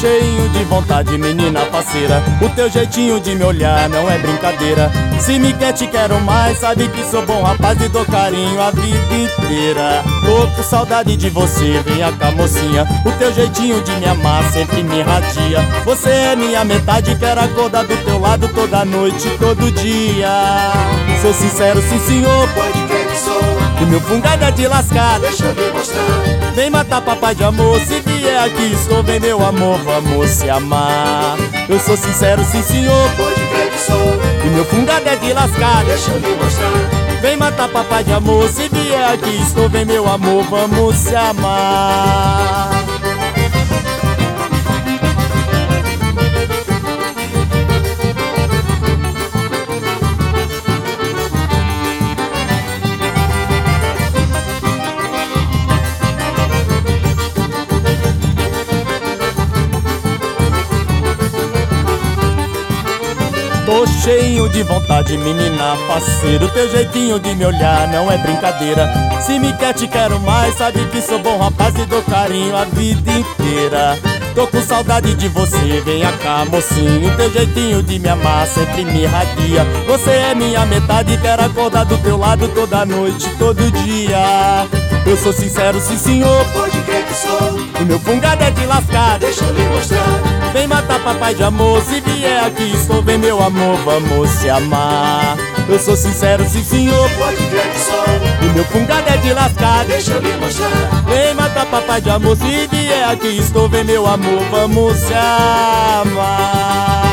cheinho de vontade, menina parceira. O teu jeitinho de me olhar não é brincadeira. Se me quer, te quero mais. Sabe que sou bom rapaz e dou carinho a vida inteira. Com saudade de você, venha cá, mocinha. O teu jeitinho de me amar sempre me irradia. Você é minha metade, quero acordar do teu lado toda noite, todo dia. Sou sincero, sim senhor, Pode crer que sou, e meu fungado é de lascar. deixa eu lhe mostrar. Vem matar papai de amor, se vier aqui estou, vem meu amor, vamos se amar. Eu sou sincero, sim senhor, Pode crer que sou, e meu fungado é de lascar. deixa eu lhe mostrar. Vem matar papai de amor, se vier aqui estou, vem meu amor, vamos se amar. Tô cheio de vontade, menina parceiro. Teu jeitinho de me olhar não é brincadeira. Se me quer, te quero mais. Sabe que sou bom rapaz e dou carinho a vida inteira. Tô com saudade de você, venha cá mocinho. Teu jeitinho de me amar sempre me irradia. Você é minha metade, quero acordar do teu lado Toda noite, todo dia. Eu sou sincero, sim senhor. Pode crer que sou, O meu fungado é de lascar. Deixa eu lhe mostrar. Vem matar papai de amor, se vier aqui estou, vem meu amor, vamos se amar. Eu sou sincero, sim senhor, Pode crer que sou, e meu fungado é de lascar. deixa eu lhe mostrar. Vem matar papai de amor, se vier aqui estou, vem meu amor, vamos se amar.